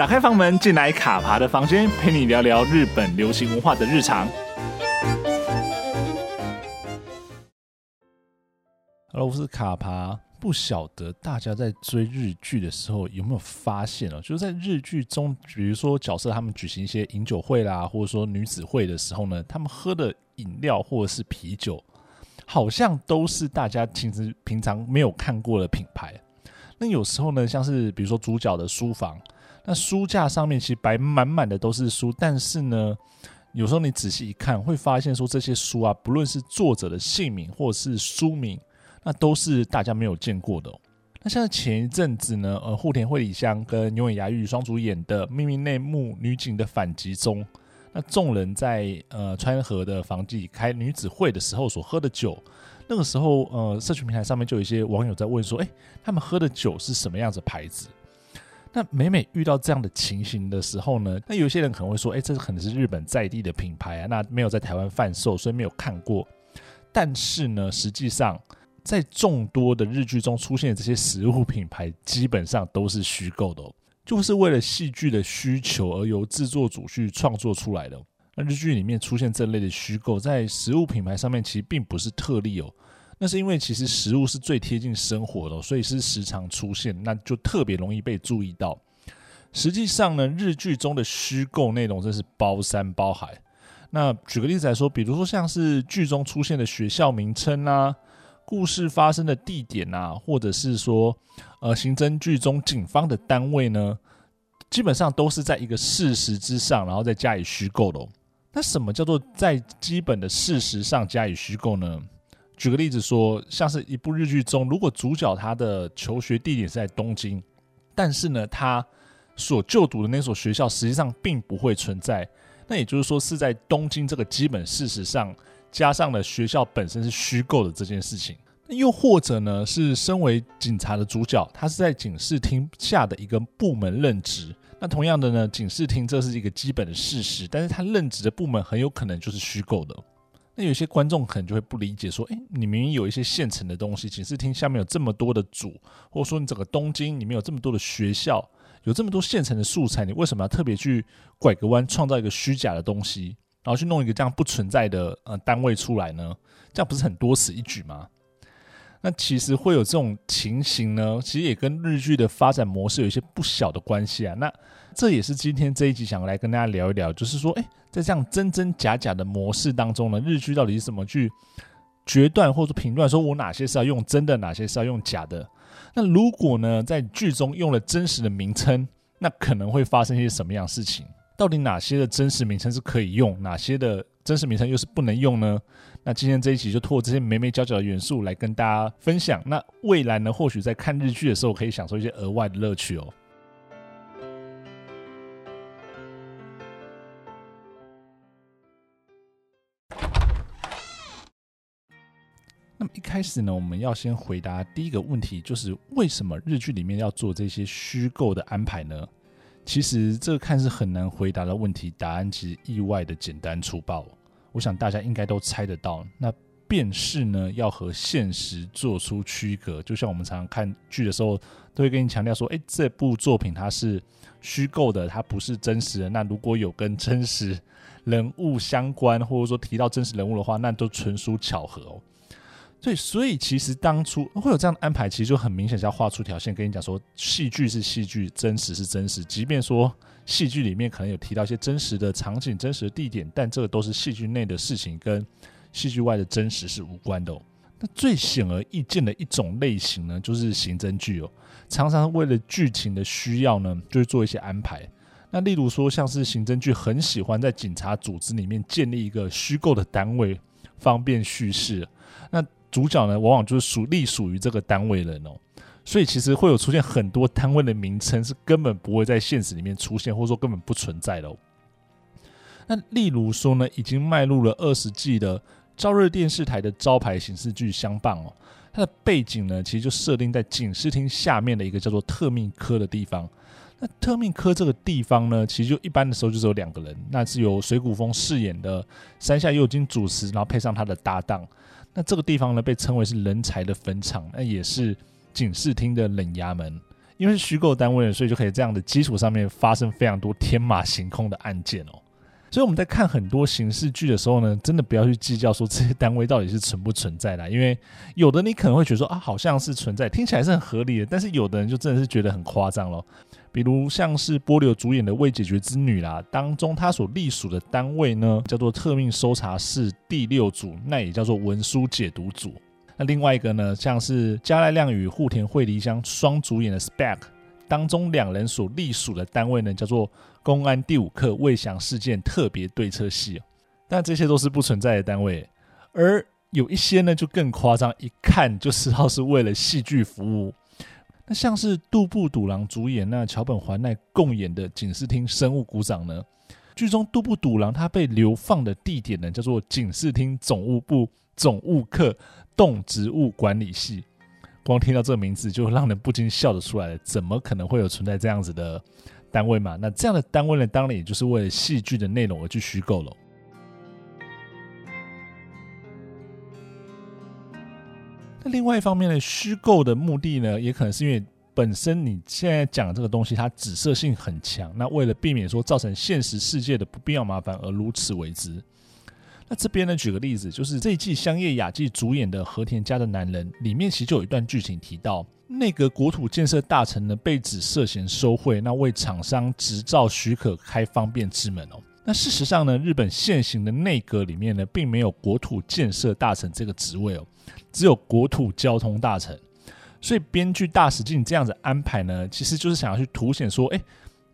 打开房门，进来卡爬的房间，陪你聊聊日本流行文化的日常。Hello，我是卡爬。不晓得大家在追日剧的时候有没有发现哦？就是在日剧中，比如说角色他们举行一些饮酒会啦，或者说女子会的时候呢，他们喝的饮料或者是啤酒，好像都是大家其实平常没有看过的品牌。那有时候呢，像是比如说主角的书房，那书架上面其实摆满满的都是书，但是呢，有时候你仔细一看，会发现说这些书啊，不论是作者的姓名或是书名。那都是大家没有见过的哦。那像前一阵子呢，呃，户田惠梨香跟永野芽郁双主演的《秘密内幕：女警的反击》中，那众人在呃川河的房间里开女子会的时候所喝的酒，那个时候呃，社群平台上面就有一些网友在问说，诶，他们喝的酒是什么样子牌子？那每每遇到这样的情形的时候呢，那有些人可能会说，诶，这可能是日本在地的品牌啊，那没有在台湾贩售，所以没有看过。但是呢，实际上。在众多的日剧中出现的这些食物品牌，基本上都是虚构的哦，就是为了戏剧的需求而由制作组去创作出来的。那日剧里面出现这类的虚构，在食物品牌上面其实并不是特例哦。那是因为其实食物是最贴近生活的，所以是时常出现，那就特别容易被注意到。实际上呢，日剧中的虚构内容真是包山包海。那举个例子来说，比如说像是剧中出现的学校名称啊。故事发生的地点啊，或者是说，呃，刑侦剧中警方的单位呢，基本上都是在一个事实之上，然后再加以虚构的哦。那什么叫做在基本的事实上加以虚构呢？举个例子说，像是一部日剧中，如果主角他的求学地点是在东京，但是呢，他所就读的那所学校实际上并不会存在，那也就是说是在东京这个基本事实上。加上了学校本身是虚构的这件事情，又或者呢，是身为警察的主角，他是在警视厅下的一个部门任职。那同样的呢，警视厅这是一个基本的事实，但是他任职的部门很有可能就是虚构的。那有些观众可能就会不理解，说：诶，你明明有一些现成的东西，警视厅下面有这么多的组，或者说你整个东京里面有这么多的学校，有这么多现成的素材，你为什么要特别去拐个弯，创造一个虚假的东西？然后去弄一个这样不存在的呃单位出来呢，这样不是很多此一举吗？那其实会有这种情形呢，其实也跟日剧的发展模式有一些不小的关系啊。那这也是今天这一集想来跟大家聊一聊，就是说，诶，在这样真真假假的模式当中呢，日剧到底是怎么去决断或者说评断，说我哪些是要用真的，哪些是要用假的？那如果呢，在剧中用了真实的名称，那可能会发生一些什么样的事情？到底哪些的真实名称是可以用，哪些的真实名称又是不能用呢？那今天这一集就透过这些眉眉角角的元素来跟大家分享。那未来呢，或许在看日剧的时候可以享受一些额外的乐趣哦。那么一开始呢，我们要先回答第一个问题，就是为什么日剧里面要做这些虚构的安排呢？其实这个看似很难回答的问题，答案其实意外的简单粗暴。我想大家应该都猜得到，那便是呢要和现实做出区隔。就像我们常常看剧的时候，都会跟你强调说：“诶，这部作品它是虚构的，它不是真实的。那如果有跟真实人物相关，或者说提到真实人物的话，那都纯属巧合哦。”对，所以其实当初会有这样的安排，其实就很明显是要画出条线，跟你讲说，戏剧是戏剧，真实是真实。即便说戏剧里面可能有提到一些真实的场景、真实的地点，但这个都是戏剧内的事情，跟戏剧外的真实是无关的哦。那最显而易见的一种类型呢，就是刑侦剧哦，常常为了剧情的需要呢，就会做一些安排。那例如说，像是刑侦剧很喜欢在警察组织里面建立一个虚构的单位，方便叙事。那主角呢，往往就是属隶属于这个单位人哦，所以其实会有出现很多单位的名称是根本不会在现实里面出现，或者说根本不存在的哦。那例如说呢，已经迈入了二十季的朝日电视台的招牌刑事剧《相棒》哦，它的背景呢，其实就设定在警视厅下面的一个叫做特命科的地方。那特命科这个地方呢，其实就一般的时候就只有两个人，那是由水谷丰饰演的山下佑京主持，然后配上他的搭档。那这个地方呢，被称为是人才的坟场，那也是警视厅的冷衙门。因为是虚构单位，所以就可以这样的基础上面发生非常多天马行空的案件哦。所以我们在看很多刑事剧的时候呢，真的不要去计较说这些单位到底是存不存在的，因为有的你可能会觉得说啊，好像是存在，听起来是很合理的，但是有的人就真的是觉得很夸张咯。比如像是波流主演的《未解决之女》啦，当中他所隶属的单位呢叫做特命搜查室第六组，那也叫做文书解读组。那另外一个呢，像是加赖亮与户田惠梨香双主演的《SPEC》。当中两人所隶属的单位呢，叫做公安第五课魏翔事件特别对策系，但这些都是不存在的单位，而有一些呢就更夸张，一看就知道是为了戏剧服务。那像是杜布笃郎主演、那桥本环奈共演的警视厅生物股长呢，剧中杜布笃郎他被流放的地点呢叫做警视厅总务部总务课动植物管理系。光听到这个名字就让人不禁笑得出来了，怎么可能会有存在这样子的单位嘛？那这样的单位呢，当然也就是为了戏剧的内容而去虚构了。另外一方面呢，虚构的目的呢，也可能是因为本身你现在讲这个东西它指涉性很强，那为了避免说造成现实世界的不必要麻烦而如此为之。那这边呢，举个例子，就是这一季香叶雅纪主演的《和田家的男人》里面，其实就有一段剧情提到，内阁国土建设大臣呢被指涉嫌收贿，那为厂商执照许可开方便之门哦。那事实上呢，日本现行的内阁里面呢，并没有国土建设大臣这个职位哦，只有国土交通大臣。所以编剧大石进这样子安排呢，其实就是想要去凸显说，哎，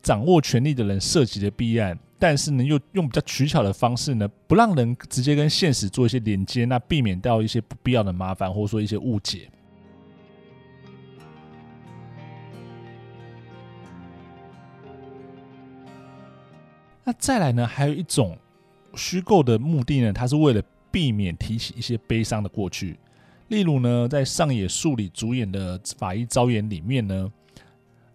掌握权力的人涉及的弊案。但是呢，又用比较取巧的方式呢，不让人直接跟现实做一些连接，那避免掉一些不必要的麻烦，或者说一些误解。那再来呢，还有一种虚构的目的呢，它是为了避免提起一些悲伤的过去。例如呢，在上野树里主演的《法医朝颜》里面呢。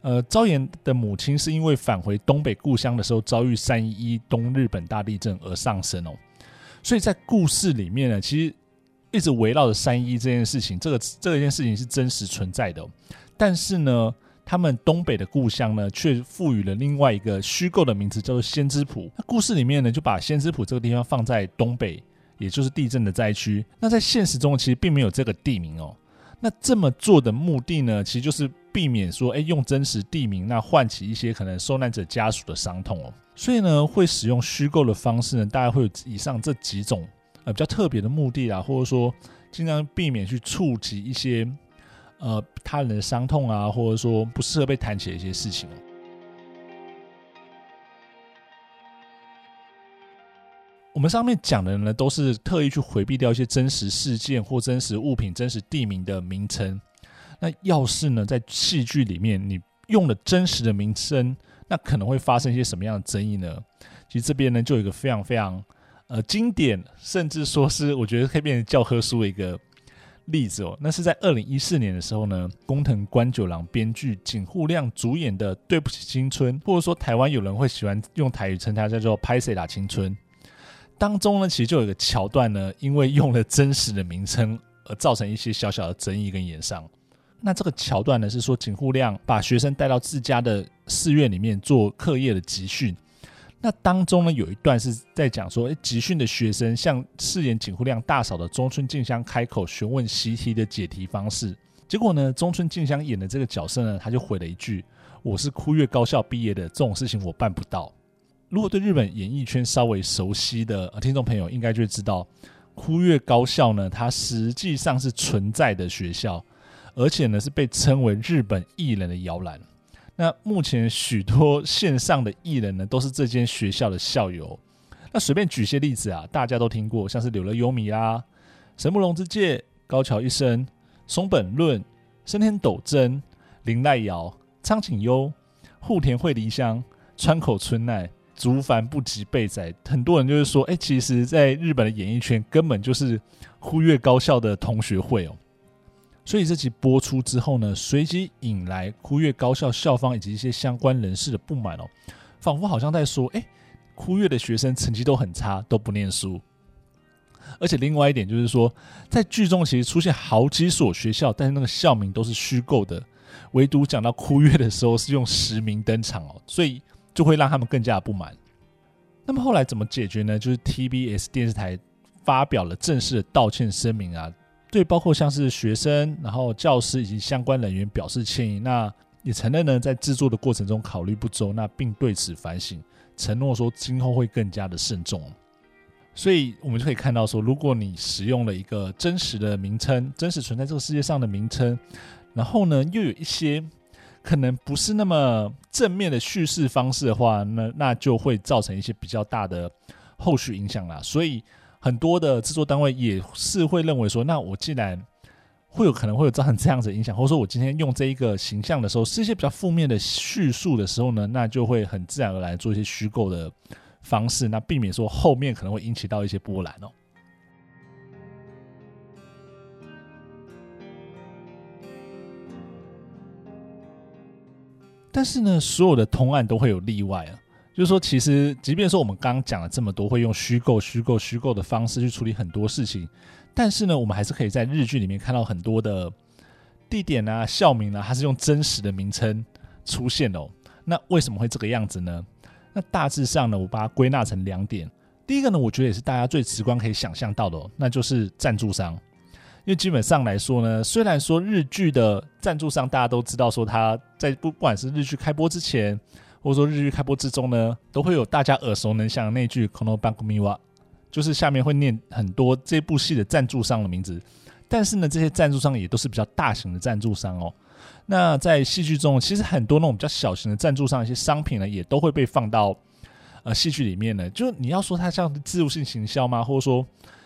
呃，朝颜的母亲是因为返回东北故乡的时候遭遇三一一东日本大地震而丧生哦，所以在故事里面呢，其实一直围绕着三一这件事情，这个这件事情是真实存在的，但是呢，他们东北的故乡呢，却赋予了另外一个虚构的名字，叫做仙之浦。那故事里面呢，就把仙之浦这个地方放在东北，也就是地震的灾区。那在现实中，其实并没有这个地名哦。那这么做的目的呢，其实就是避免说，哎，用真实地名，那唤起一些可能受难者家属的伤痛哦。所以呢，会使用虚构的方式呢，大概会有以上这几种呃比较特别的目的啦，或者说尽量避免去触及一些呃他人的伤痛啊，或者说不适合被谈起的一些事情哦。我们上面讲的呢，都是特意去回避掉一些真实事件或真实物品、真实地名的名称。那要是呢，在戏剧里面你用了真实的名称，那可能会发生一些什么样的争议呢？其实这边呢，就有一个非常非常呃经典，甚至说是我觉得可以变成教科书的一个例子哦。那是在二零一四年的时候呢，工藤官九郎编剧、井户亮主演的《对不起青春》，或者说台湾有人会喜欢用台语称它叫做《拍谁打青春》。当中呢，其实就有一个桥段呢，因为用了真实的名称而造成一些小小的争议跟炎上。那这个桥段呢，是说井户亮把学生带到自家的寺院里面做课业的集训。那当中呢，有一段是在讲说，诶，集训的学生向饰演井户亮大嫂的中村静香开口询问习题的解题方式。结果呢，中村静香演的这个角色呢，他就回了一句：“我是枯月高校毕业的，这种事情我办不到。”如果对日本演艺圈稍微熟悉的听众朋友，应该就会知道，枯月高校呢，它实际上是存在的学校，而且呢是被称为日本艺人的摇篮。那目前许多线上的艺人呢，都是这间学校的校友。那随便举些例子啊，大家都听过，像是柳乐优弥啦、神木隆之介、高桥一生、松本润、生田斗真、林濑遥、苍井优、户田惠梨香、川口春奈。竹繁不及备载，很多人就是说，哎、其实，在日本的演艺圈根本就是忽略高校的同学会哦。所以这集播出之后呢，随即引来忽略高校校方以及一些相关人士的不满哦，仿佛好像在说，哎、欸，忽略的学生成绩都很差，都不念书。而且另外一点就是说，在剧中其实出现好几所学校，但是那个校名都是虚构的。唯独讲到哭月的时候是用实名登场哦，所以就会让他们更加的不满。那么后来怎么解决呢？就是 TBS 电视台发表了正式的道歉声明啊，对包括像是学生、然后教师以及相关人员表示歉意。那也承认呢，在制作的过程中考虑不周，那并对此反省，承诺说今后会更加的慎重。所以我们就可以看到说，如果你使用了一个真实的名称，真实存在这个世界上的名称，然后呢，又有一些可能不是那么正面的叙事方式的话，那那就会造成一些比较大的后续影响啦。所以很多的制作单位也是会认为说，那我既然会有可能会有造成这样子的影响，或者说我今天用这一个形象的时候，是一些比较负面的叙述的时候呢，那就会很自然而然做一些虚构的。方式，那避免说后面可能会引起到一些波澜哦。但是呢，所有的通案都会有例外啊。就是说，其实即便说我们刚刚讲了这么多，会用虚构、虚构、虚构的方式去处理很多事情，但是呢，我们还是可以在日剧里面看到很多的地点啊、校名啊，它是用真实的名称出现哦。那为什么会这个样子呢？那大致上呢，我把它归纳成两点。第一个呢，我觉得也是大家最直观可以想象到的哦，那就是赞助商。因为基本上来说呢，虽然说日剧的赞助商大家都知道，说他在不管是日剧开播之前，或者说日剧开播之中呢，都会有大家耳熟能详的那句 “Kono Bangumi wa”，就是下面会念很多这部戏的赞助商的名字。但是呢，这些赞助商也都是比较大型的赞助商哦。那在戏剧中，其实很多那种比较小型的赞助商一些商品呢，也都会被放到呃戏剧里面呢。就你要说它像置入性行销吗？或者说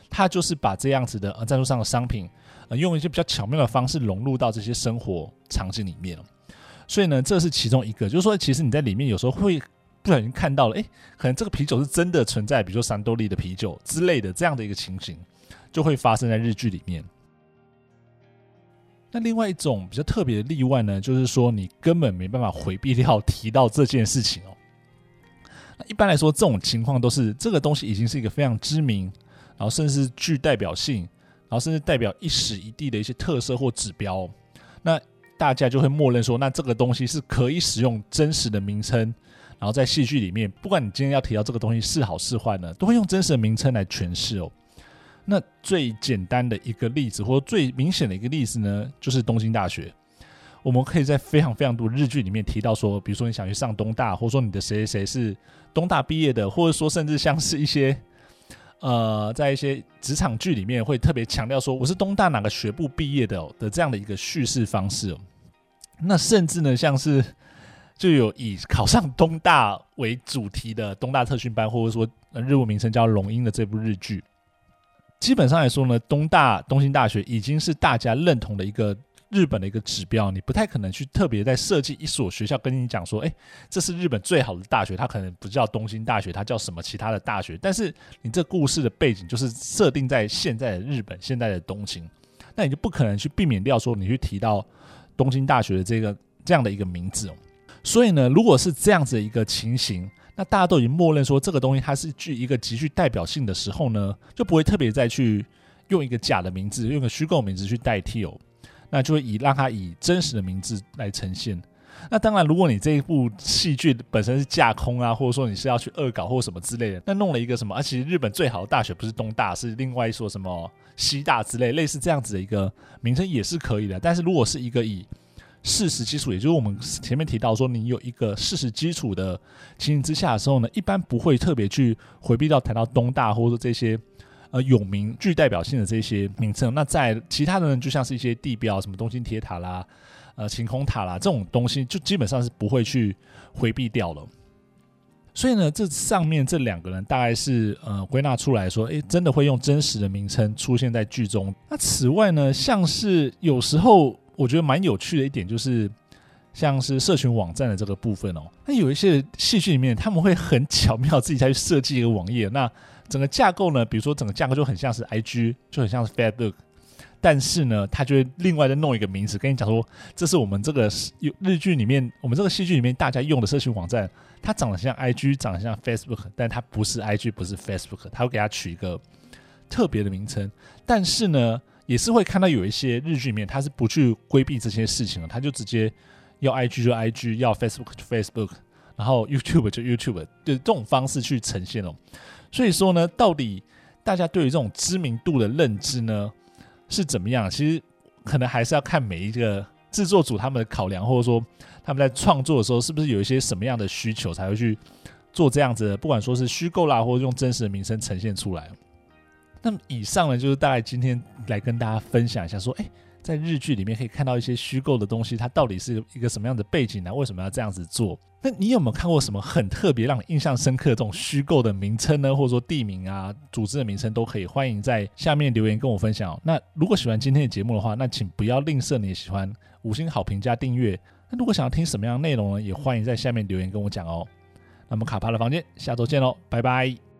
它就是把这样子的呃赞助商的商品，呃用一些比较巧妙的方式融入到这些生活场景里面。所以呢，这是其中一个，就是说其实你在里面有时候会不小心看到了，诶，可能这个啤酒是真的存在，比如说三得利的啤酒之类的这样的一个情形，就会发生在日剧里面。那另外一种比较特别的例外呢，就是说你根本没办法回避掉提到这件事情哦。那一般来说，这种情况都是这个东西已经是一个非常知名，然后甚至具代表性，然后甚至代表一时一地的一些特色或指标。那大家就会默认说，那这个东西是可以使用真实的名称，然后在戏剧里面，不管你今天要提到这个东西是好是坏呢，都会用真实的名称来诠释哦。那最简单的一个例子，或者最明显的一个例子呢，就是东京大学。我们可以在非常非常多日剧里面提到说，比如说你想去上东大，或者说你的谁谁谁是东大毕业的，或者说甚至像是一些呃，在一些职场剧里面会特别强调说我是东大哪个学部毕业的的这样的一个叙事方式哦。那甚至呢，像是就有以考上东大为主题的东大特训班，或者说日文名称叫《龙樱》的这部日剧。基本上来说呢，东大东京大学已经是大家认同的一个日本的一个指标，你不太可能去特别在设计一所学校跟你讲说，诶，这是日本最好的大学，它可能不叫东京大学，它叫什么其他的大学。但是你这故事的背景就是设定在现在的日本，现在的东京，那你就不可能去避免掉说你去提到东京大学的这个这样的一个名字哦。所以呢，如果是这样子的一个情形。那大家都已经默认说这个东西它是具一个极具代表性的时候呢，就不会特别再去用一个假的名字，用个虚构名字去代替哦。那就会以让它以真实的名字来呈现。那当然，如果你这一部戏剧本身是架空啊，或者说你是要去恶搞或什么之类的，那弄了一个什么，而、啊、其实日本最好的大学不是东大，是另外一所什么西大之类，类似这样子的一个名称也是可以的。但是如果是一个以事实基础，也就是我们前面提到说，你有一个事实基础的情形之下的时候呢，一般不会特别去回避到谈到东大或者说这些呃有名具代表性的这些名称。那在其他的呢，就像是一些地标，什么东京铁塔啦、呃晴空塔啦这种东西，就基本上是不会去回避掉了。所以呢，这上面这两个人大概是呃归纳出来说，诶，真的会用真实的名称出现在剧中。那此外呢，像是有时候。我觉得蛮有趣的一点就是，像是社群网站的这个部分哦，那有一些戏剧里面他们会很巧妙自己再去设计一个网页，那整个架构呢，比如说整个架构就很像是 IG，就很像是 Facebook，但是呢，他就会另外再弄一个名词跟你讲说，这是我们这个日剧里面，我们这个戏剧里面大家用的社群网站，它长得像 IG，长得像 Facebook，但它不是 IG，不是 Facebook，他会给它取一个特别的名称，但是呢。也是会看到有一些日剧里面，他是不去规避这些事情的，他就直接要 IG 就 IG，要 Facebook 就 Facebook，然后 YouTube 就 YouTube，就这种方式去呈现哦。所以说呢，到底大家对于这种知名度的认知呢是怎么样？其实可能还是要看每一个制作组他们的考量，或者说他们在创作的时候，是不是有一些什么样的需求才会去做这样子的，不管说是虚构啦，或者用真实的名称呈现出来。那么以上呢，就是大概今天来跟大家分享一下，说，哎，在日剧里面可以看到一些虚构的东西，它到底是一个什么样的背景呢？为什么要这样子做？那你有没有看过什么很特别、让你印象深刻的这种虚构的名称呢？或者说地名啊、组织的名称都可以，欢迎在下面留言跟我分享。那如果喜欢今天的节目的话，那请不要吝啬你的喜欢，五星好评加订阅。那如果想要听什么样的内容呢？也欢迎在下面留言跟我讲哦。那么卡帕的房间，下周见喽，拜拜。